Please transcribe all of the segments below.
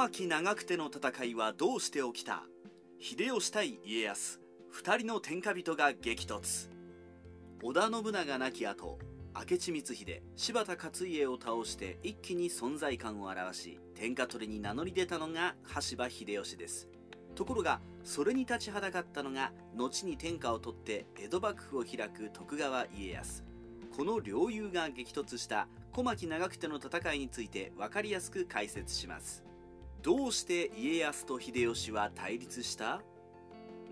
牧長久手の戦いはどうして起きた？秀吉対家康。2人の天下人が激突。織田信長亡き後明智光秀柴田勝家を倒して一気に存在感を表し天下取りに名乗り出たのが羽柴秀吉です。ところがそれに立ちはだかったのが後に天下を取って江戸幕府を開く徳川家康。この両雄が激突した小牧長久手の戦いについて分かりやすく解説します。どうして家康と秀吉は対立した？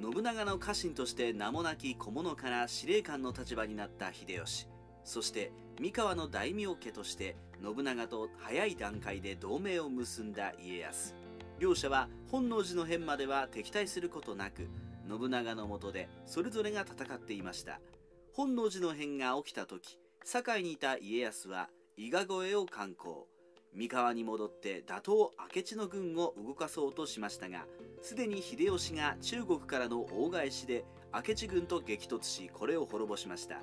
信長の家臣として名もなき小物から司令官の立場になった秀吉。そして三河の大名家として信長と早い段階で同盟を結んだ家康。両者は本能寺の変までは敵対することなく信長の下でそれぞれが戦っていました。本能寺の変が起きた時堺にいた家康は伊賀越えを敢行。三河に戻って打倒明智の軍を動かそうとしましたがすでに秀吉が中国からの大返しで明智軍と激突しこれを滅ぼしました。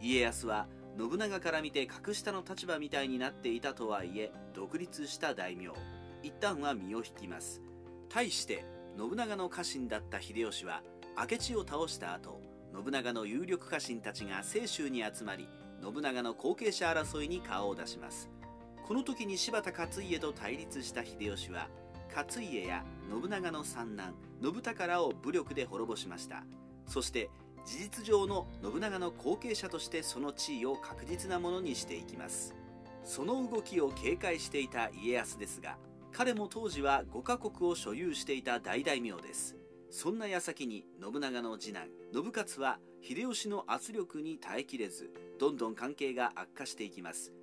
家康は信長から見て格下の立場みたいになっていたとはいえ独立した大名。一旦は身を引きます。対して信長の家臣だった秀吉は明智を倒した後信長の有力家臣たちが清州に集まり信長の後継者争いに顔を出します。この時に柴田勝家と対立した秀吉は勝家や信長の三男信孝らを武力で滅ぼしました。そして事実上の信長の後継者としてその地位を確実なものにしていきます。その動きを警戒していた家康ですが彼も当時は5カ国を所有していた大大名です。そんな矢先に信長の次男信勝は秀吉の圧力に耐えきれずどんどん関係が悪化していきます。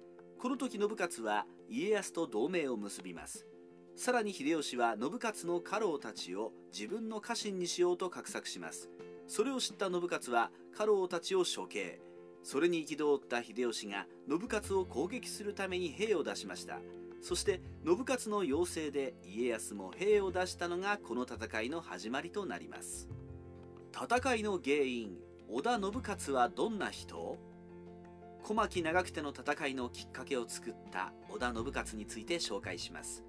この時信勝は家康と同盟を結びます。さらに秀吉は信勝の家老たちを自分の家臣にしようと画策します。それを知った信勝は家老たちを処刑。それに憤った秀吉が信勝を攻撃するために兵を出しました。そして信勝の要請で家康も兵を出したのがこの戦いの始まりとなります。戦いの原因織田信勝はどんな人？小牧長久手の戦いのきっかけを作った織田信勝について紹介します。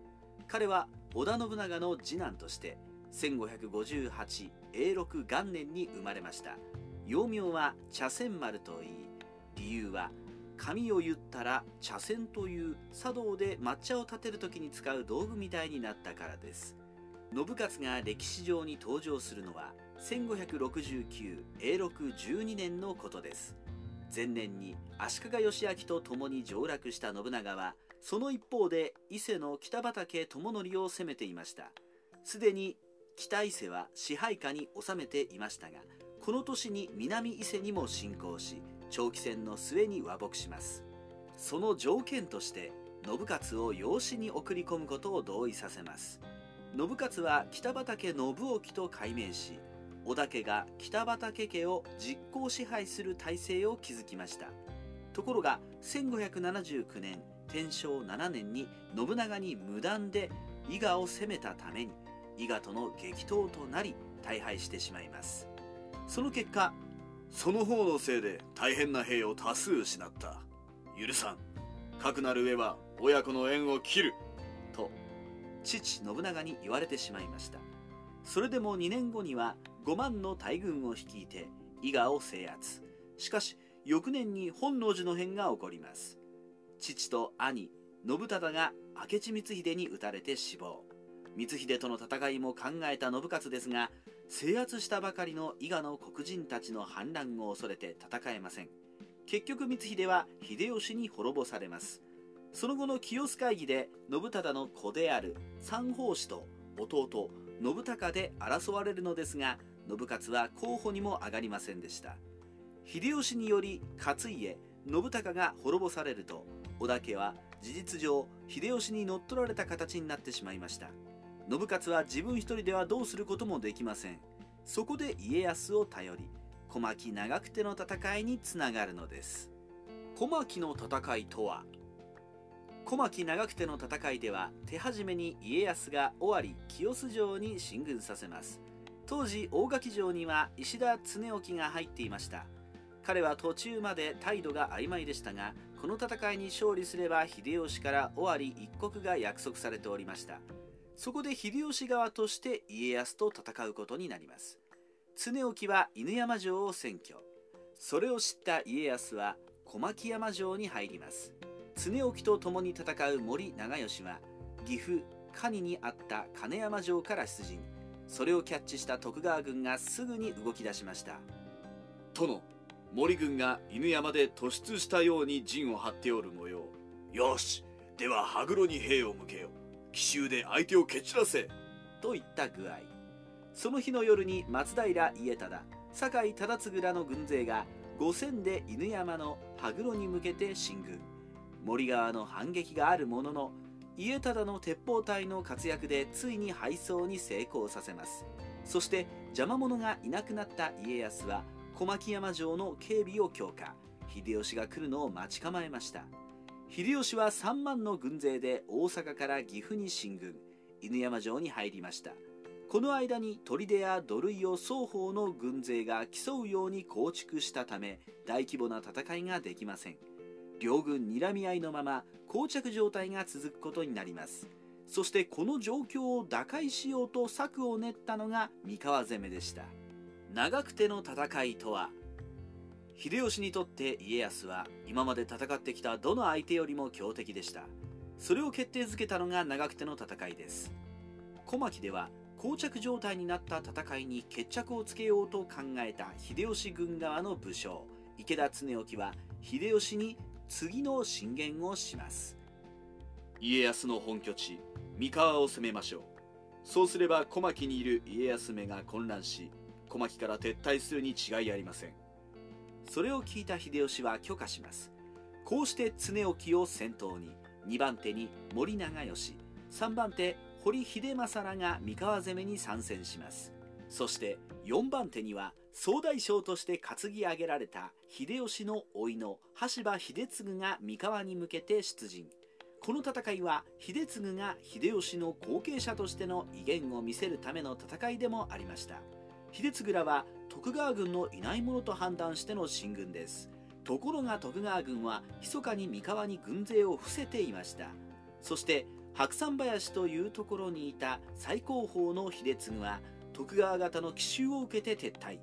彼は織田信長の次男として1558永禄元年に生まれました。幼名は茶筅丸といい理由は紙を言ったら茶筅という茶道で抹茶を立てる時に使う道具みたいになったからです。信勝が歴史上に登場するのは1569永禄12年のことです。前年に足利義昭と共に上洛した信長はその一方で伊勢の北畠智則を攻めていました。すでに北伊勢は支配下に収めていましたがこの年に南伊勢にも侵攻し長期戦の末に和睦します。その条件として信勝を養子に送り込むことを同意させます。信勝は北畠信興と改名し織田家が北畠家を実効支配する体制を築きました。ところが1579年天正7年に信長に無断で伊賀を攻めたために伊賀との激闘となり大敗してしまいます。その結果その方のせいで大変な兵を多数失った。許さんかくなる上は親子の縁を切る。と父信長に言われてしまいましたそれでも2年後には5万の大軍を率いて伊賀を制圧。しかし翌年に本能寺の変が起こります。父と兄信忠が明智光秀に撃たれて死亡。光秀との戦いも考えた信勝ですが制圧したばかりの伊賀の黒人たちの反乱を恐れて戦えません。結局光秀は秀吉に滅ぼされます。その後の清須会議で信忠の子である三法師と弟信孝で争われるのですが信勝は候補にも上がりませんでした。秀吉により勝家信孝が滅ぼされると織田家は事実上秀吉に乗っ取られた形になってしまいました。信勝は自分一人ではどうすることもできません。そこで家康を頼り小牧長久手の戦いにつながるのです。小牧の戦いとは小牧長久手の戦いでは手始めに家康が尾張清須城に進軍させます。当時大垣城には石田恒興が入っていました。彼は途中まで態度が曖昧でしたがこの戦いに勝利すれば秀吉から尾張一国が約束されておりました。そこで秀吉側として家康と戦うことになります。常興は犬山城を占拠。それを知った家康は小牧山城に入ります。常興と共に戦う森長吉は岐阜蟹にあった金山城から出陣。それをキャッチした徳川軍がすぐに動き出しました。殿森軍が犬山で突出したように陣を張っておる模様。よしでは羽黒に兵を向けよ奇襲で相手を蹴散らせ。といった具合。その日の夜に松平家忠酒井忠次らの軍勢が五千で犬山の羽黒に向けて進軍森川の反撃があるものの家忠の鉄砲隊の活躍でついに敗走に成功させます。そして邪魔者がいなくなった家康は小牧山城の警備を強化。秀吉が来るのを待ち構えました。秀吉は3万の軍勢で大阪から岐阜に進軍。犬山城に入りました。この間に砦や土塁を双方の軍勢が競うように構築したため大規模な戦いができません。両軍睨み合いのまま膠着状態が続くことになります。そしてこの状況を打開しようと策を練ったのが三河攻めでした。長久手の戦いとは秀吉にとって家康は今まで戦ってきたどの相手よりも強敵でした。それを決定づけたのが長久手の戦いです。小牧では膠着状態になった戦いに決着をつけようと考えた秀吉軍側の武将池田恒興は秀吉に次の進言をします。家康の本拠地三河を攻めましょう。そうすれば小牧にいる家康めが混乱し小牧から撤退するに違いありません。それを聞いた秀吉は許可します。こうして常興を先頭に2番手に森長吉3番手堀秀政らが三河攻めに参戦します。そして4番手には総大将として担ぎ上げられた秀吉の甥の羽柴秀次が三河に向けて出陣。この戦いは秀次が秀吉の後継者としての威厳を見せるための戦いでもありました。秀次らは徳川軍のいないものと判断しての進軍です。ところが徳川軍は密かに三河に軍勢を伏せていました。そして白山林というところにいた最高峰の秀次は徳川方の奇襲を受けて撤退。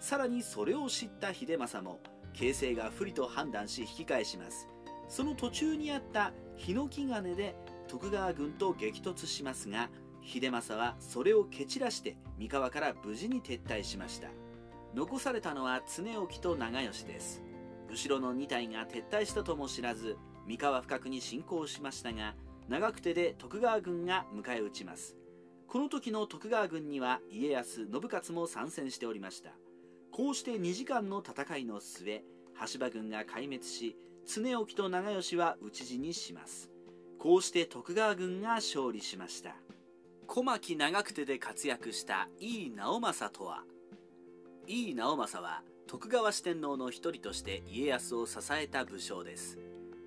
さらにそれを知った秀政も形勢が不利と判断し引き返します。その途中にあった日の木金で徳川軍と激突しますが秀政はそれを蹴散らして三河から無事に撤退しました。残されたのは常興と長吉です。後ろの2体が撤退したとも知らず三河深くに侵攻しましたが長久手で徳川軍が迎え撃ちます。この時の徳川軍には家康信雄も参戦しておりました。こうして2時間の戦いの末羽柴軍が壊滅し常興と長吉は討ち死にします。こうして徳川軍が勝利しました。小牧長久手で活躍した井伊直政とは井伊直政は徳川四天王の一人として家康を支えた武将です。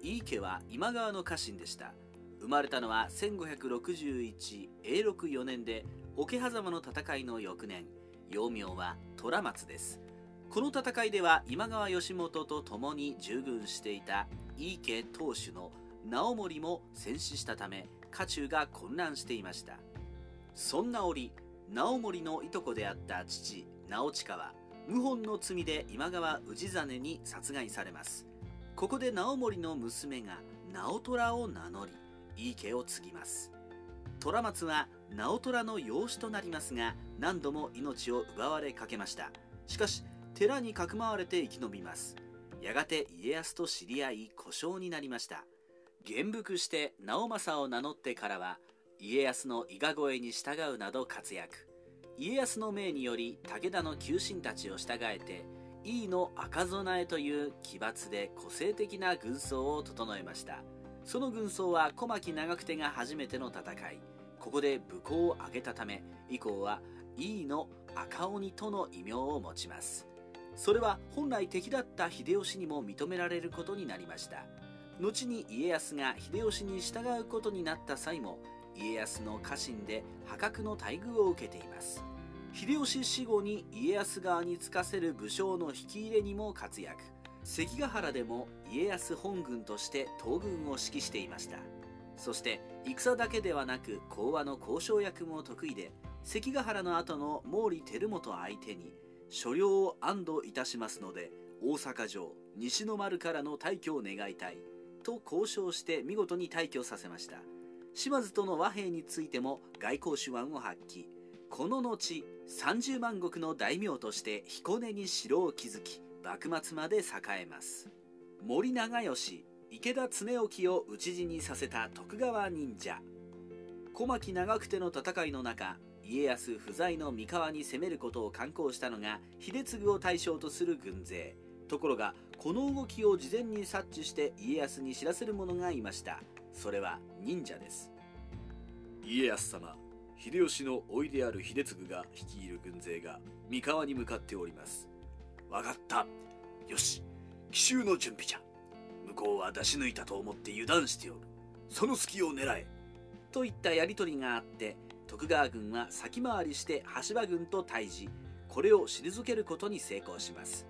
井伊家は今川の家臣でした。生まれたのは1561永禄4年で桶狭間の戦いの翌年。幼名は虎松です。この戦いでは今川義元と共に従軍していた井伊家当主の直盛も戦死したため家中が混乱していました。そんな折直盛のいとこであった父直親は謀反の罪で今川氏真に殺害されます。ここで直盛の娘が直虎を名乗り井伊家を継ぎます。虎松は直虎の養子となりますが何度も命を奪われかけました。しかし寺にかくまわれて生き延びます。やがて家康と知り合い故障になりました。元服して直政を名乗ってからは家康の伊賀越えに従うなど活躍。家康の命により武田の旧臣たちを従えて井伊の赤備えという奇抜で個性的な軍装を整えました。その軍装は小牧長久手が初めての戦い。ここで武功を挙げたため以降は井伊の赤鬼との異名を持ちます。それは本来敵だった秀吉にも認められることになりました。後に家康が秀吉に従うことになった際も家康の家臣で破格の待遇を受けています。秀吉死後に家康側につかせる武将の引き入れにも活躍。関ヶ原でも家康本軍として東軍を指揮していました。そして戦だけではなく講和の交渉役も得意で関ヶ原の後の毛利輝元相手に所領を安堵いたしますので大阪城西の丸からの退去を願いたいと交渉して見事に退去させました。島津との和平についても外交手腕を発揮。この後30万石の大名として彦根に城を築き幕末まで栄えます。森長吉池田恒興を討ち死にさせた徳川忍者。小牧長久手の戦いの中家康不在の三河に攻めることを敢行したのが秀次を対象とする軍勢。ところがこの動きを事前に察知して家康に知らせる者がいました。それは忍者です。家康様秀吉の甥である秀次が率いる軍勢が三河に向かっております。分かった。よし。奇襲の準備じゃ。向こうは出し抜いたと思って油断しておる。その隙を狙え。といったやり取りがあって徳川軍は先回りして羽柴軍と対峙。これを退けることに成功します。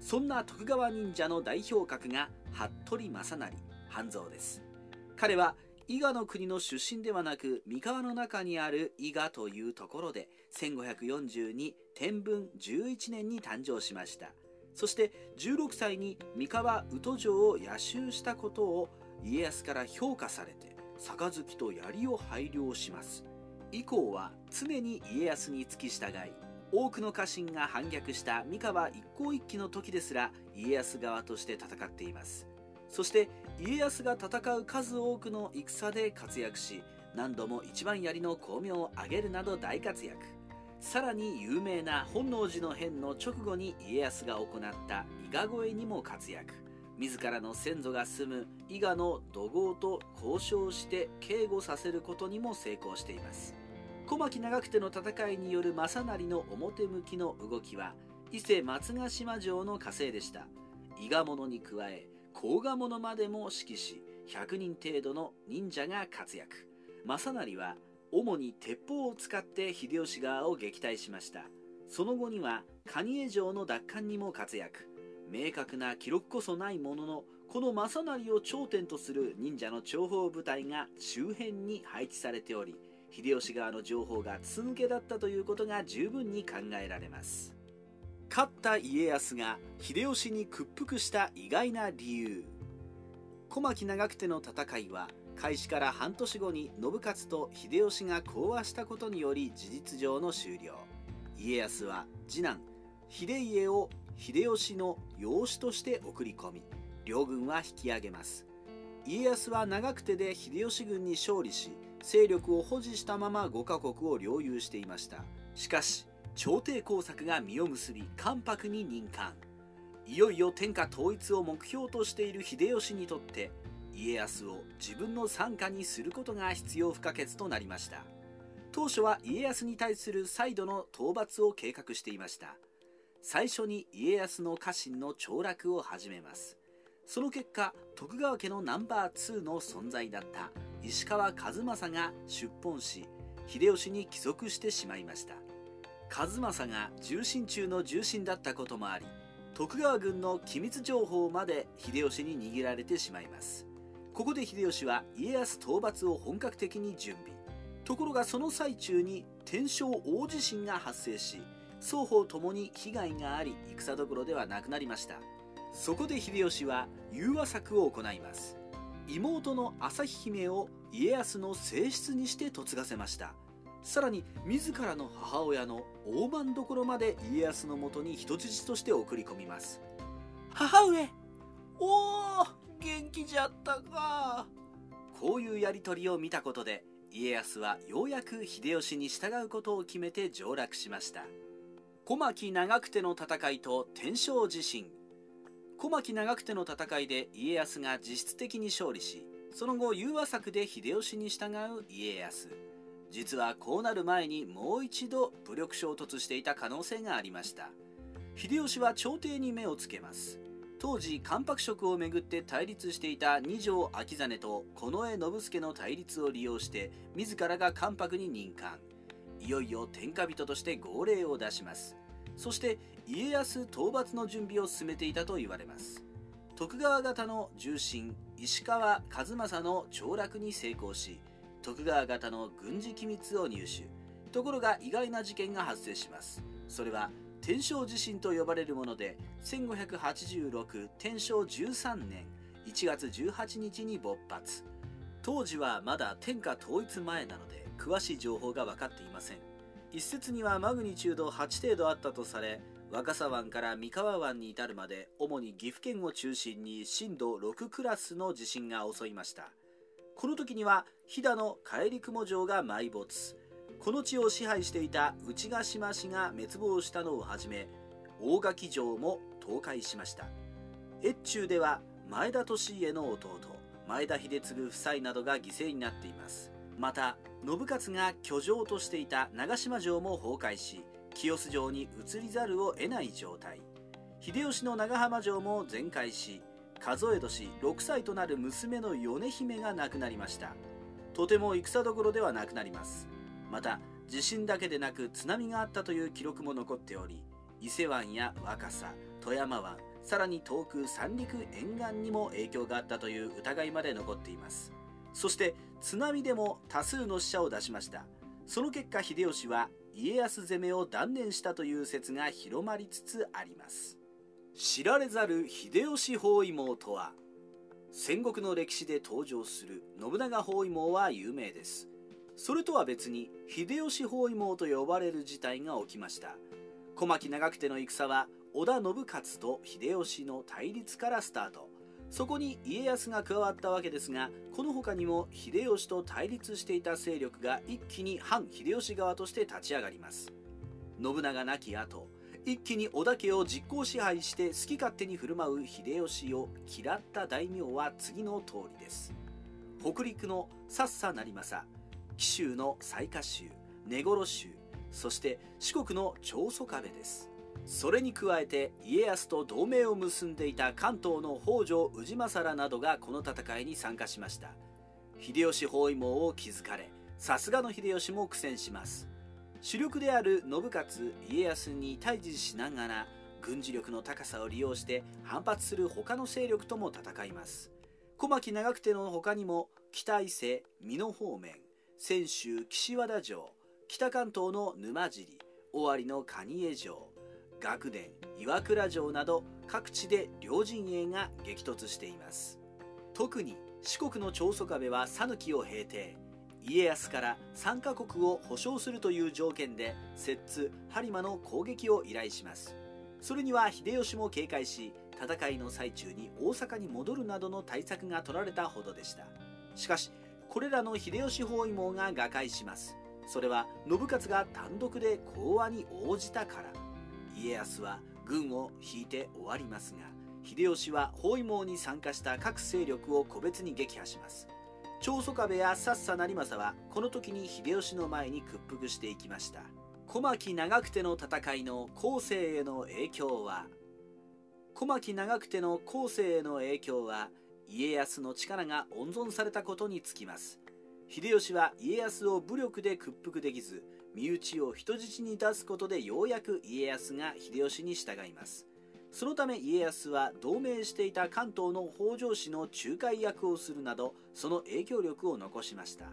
そんな徳川忍者の代表格が服部正成半蔵です。彼は伊賀の国の出身ではなく三河の中にある伊賀というところで1542天文11年に誕生しました。そして16歳に三河宇土城を野襲したことを家康から評価されて杯と槍を拝領します。以降は常に家康に付き従い多くの家臣が反逆した三河一向一揆の時ですら家康側として戦っています。そして家康が戦う数多くの戦で活躍し何度も一番槍の巧妙を上げるなど大活躍。さらに有名な本能寺の変の直後に家康が行った伊賀越えにも活躍。自らの先祖が住む伊賀の土豪と交渉して警護させることにも成功しています。小牧長久手の戦いによる正成の表向きの動きは伊勢松ヶ島城の火星でした。伊賀者に加え甲賀者までも指揮し100人程度の忍者が活躍。正成は主に鉄砲を使って秀吉側を撃退しました。その後には蟹江城の奪還にも活躍。明確な記録こそないもののこの正成を頂点とする忍者の諜報部隊が周辺に配置されており秀吉側の情報が筒抜けだったということが十分に考えられます。勝った家康が秀吉に屈服した意外な理由。小牧長久手の戦いは開始から半年後に信雄と秀吉が講和したことにより事実上の終了。家康は次男秀家を秀吉の養子として送り込み両軍は引き上げます。家康は長久手で秀吉軍に勝利し勢力を保持したまま5カ国を領有していました。しかし朝廷工作が実を結び関白に任官。いよいよ天下統一を目標としている秀吉にとって家康を自分の傘下にすることが必要不可欠となりました。当初は家康に対する再度の討伐を計画していました。最初に家康の家臣の凋落を始めます。その結果徳川家のナンバー2の存在だった石川数正が出奔し秀吉に帰属してしまいました。数正が重臣中の重臣だったこともあり徳川軍の機密情報まで秀吉に握られてしまいます。ここで秀吉は家康討伐を本格的に準備。ところがその最中に天正大地震が発生し双方ともに被害があり戦どころではなくなりました。そこで秀吉は融和策を行います。妹の朝日姫を家康の正室にして嫁がせました。さらに自らの母親の大番所まで家康のもとに人質として送り込みます。母上おお元気じゃったか。こういうやり取りを見たことで家康はようやく秀吉に従うことを決めて上洛しました。小牧長久手の戦いと天正地震。小牧長久手の戦いで家康が実質的に勝利しその後融和策で秀吉に従う家康実はこうなる前にもう一度武力衝突していた可能性がありました。秀吉は朝廷に目をつけます。当時関白職をめぐって対立していた二条秋実と近衛信介の対立を利用して自らが関白に任官。いよいよ天下人として号令を出します。そして家康討伐の準備を進めていたと言われます。徳川方の重臣石川数正の凋落に成功し徳川方の軍事機密を入手。ところが意外な事件が発生します。それは天正地震と呼ばれるもので1586天正13年1月18日に勃発。当時はまだ天下統一前なので詳しい情報が分かっていません。一説にはマグニチュード8程度あったとされ若狭湾から三河湾に至るまで主に岐阜県を中心に震度6クラスの地震が襲いました。この時には飛騨の帰り雲城が埋没。この地を支配していた内ヶ島氏が滅亡したのをはじめ大垣城も倒壊しました。越中では前田利家の弟前田秀次夫妻などが犠牲になっています。また信雄が居城としていた長島城も崩壊し清洲城に移りざるを得ない状態。秀吉の長浜城も全壊し数え年6歳となる娘の米姫が亡くなりました。とても戦どころではなくなります。また地震だけでなく津波があったという記録も残っており伊勢湾や若狭富山湾さらに遠く三陸沿岸にも影響があったという疑いまで残っています。そして津波でも多数の死者を出しました。その結果秀吉は家康攻めを断念したという説が広まりつつあります。知られざる秀吉包囲網とは戦国の歴史で登場する信長包囲網は有名です。それとは別に秀吉包囲網と呼ばれる事態が起きました。小牧長久手の戦は織田信勝と秀吉の対立からスタート。そこに家康が加わったわけですがこの他にも秀吉と対立していた勢力が一気に反秀吉側として立ち上がります。信長亡き後一気に織田家を実行支配して好き勝手に振る舞う秀吉を嫌った大名は次の通りです。北陸のさっさ成政紀州の雑賀州根来州そして四国の長宗我部です。それに加えて家康と同盟を結んでいた関東の北条氏政らなどがこの戦いに参加しました。秀吉包囲網を築かれさすがの秀吉も苦戦します。主力である信勝家康に対峙しながら軍事力の高さを利用して反発する他の勢力とも戦います。小牧長久手の他にも北伊勢美濃方面泉州岸和田城北関東の沼尻尾張の蟹江城学殿岩倉城など各地で両陣営が激突しています。特に四国の長宗我部は讃岐を平定。家康から3カ国を保証するという条件で摂津播磨の攻撃を依頼します。それには秀吉も警戒し戦いの最中に大阪に戻るなどの対策が取られたほどでした。しかしこれらの秀吉包囲網が瓦解します。それは信雄が単独で講和に応じたから。家康は軍を引いて終わりますが秀吉は包囲網に参加した各勢力を個別に撃破します。長宗我部やさっさ成政はこの時に秀吉の前に屈服していきました。小牧長久手の戦いの後世への影響は。小牧長久手の後世への影響は家康の力が温存されたことにつきます。秀吉は家康を武力で屈服できず身内を人質に出すことでようやく家康が秀吉に従います。そのため家康は同盟していた関東の北条氏の仲介役をするなどその影響力を残しました。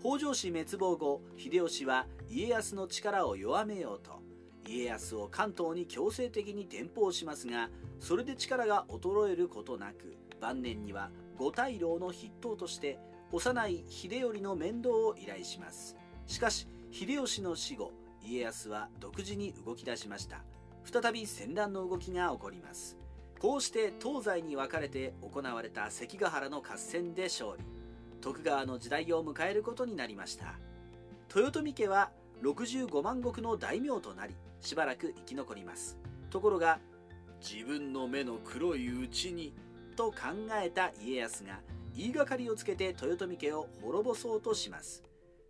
北条氏滅亡後秀吉は家康の力を弱めようと。家康を関東に強制的に転封しますがそれで力が衰えることなく晩年には五大老の筆頭として幼い秀頼の面倒を依頼します。しかし秀吉の死後家康は独自に動き出しました。再び戦乱の動きが起こります。こうして東西に分かれて行われた関ヶ原の合戦で勝利。徳川の時代を迎えることになりました。豊臣家は65万石の大名となりしばらく生き残ります。ところが自分の目の黒いうちにと考えた家康が言いがかりをつけて豊臣家を滅ぼそうとします。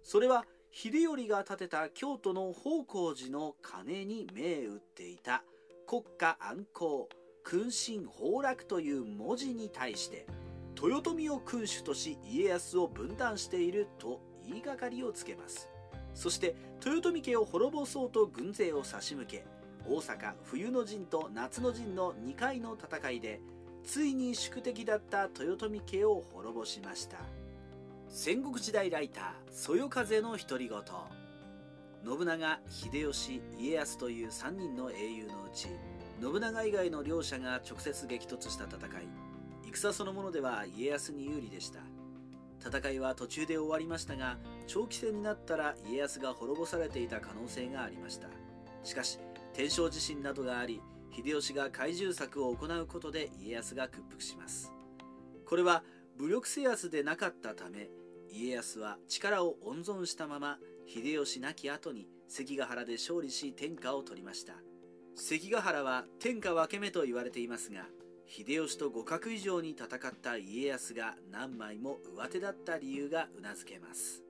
それは秀頼が建てた京都の宝光寺の鐘に銘打っていた。国家安康君臣崩落という文字に対して豊臣を君主とし家康を分断していると言いがかりをつけます。そして豊臣家を滅ぼそうと軍勢を差し向け大阪冬の陣と夏の陣の2回の戦いでついに宿敵だった豊臣家を滅ぼしました。戦国時代ライターそよ風の独り言。信長秀吉家康という3人の英雄のうち信長以外の両者が直接激突した戦い。戦そのものでは家康に有利でした。戦いは途中で終わりましたが長期戦になったら家康が滅ぼされていた可能性がありました。しかし天正地震などがあり秀吉が怪獣策を行うことで家康が屈服します。これは武力制圧でなかったため家康は力を温存したまま秀吉亡き後に関ヶ原で勝利し天下を取りました。関ヶ原は天下分け目と言われていますが秀吉と互角以上に戦った家康が何枚も上手だった理由がうなずけます。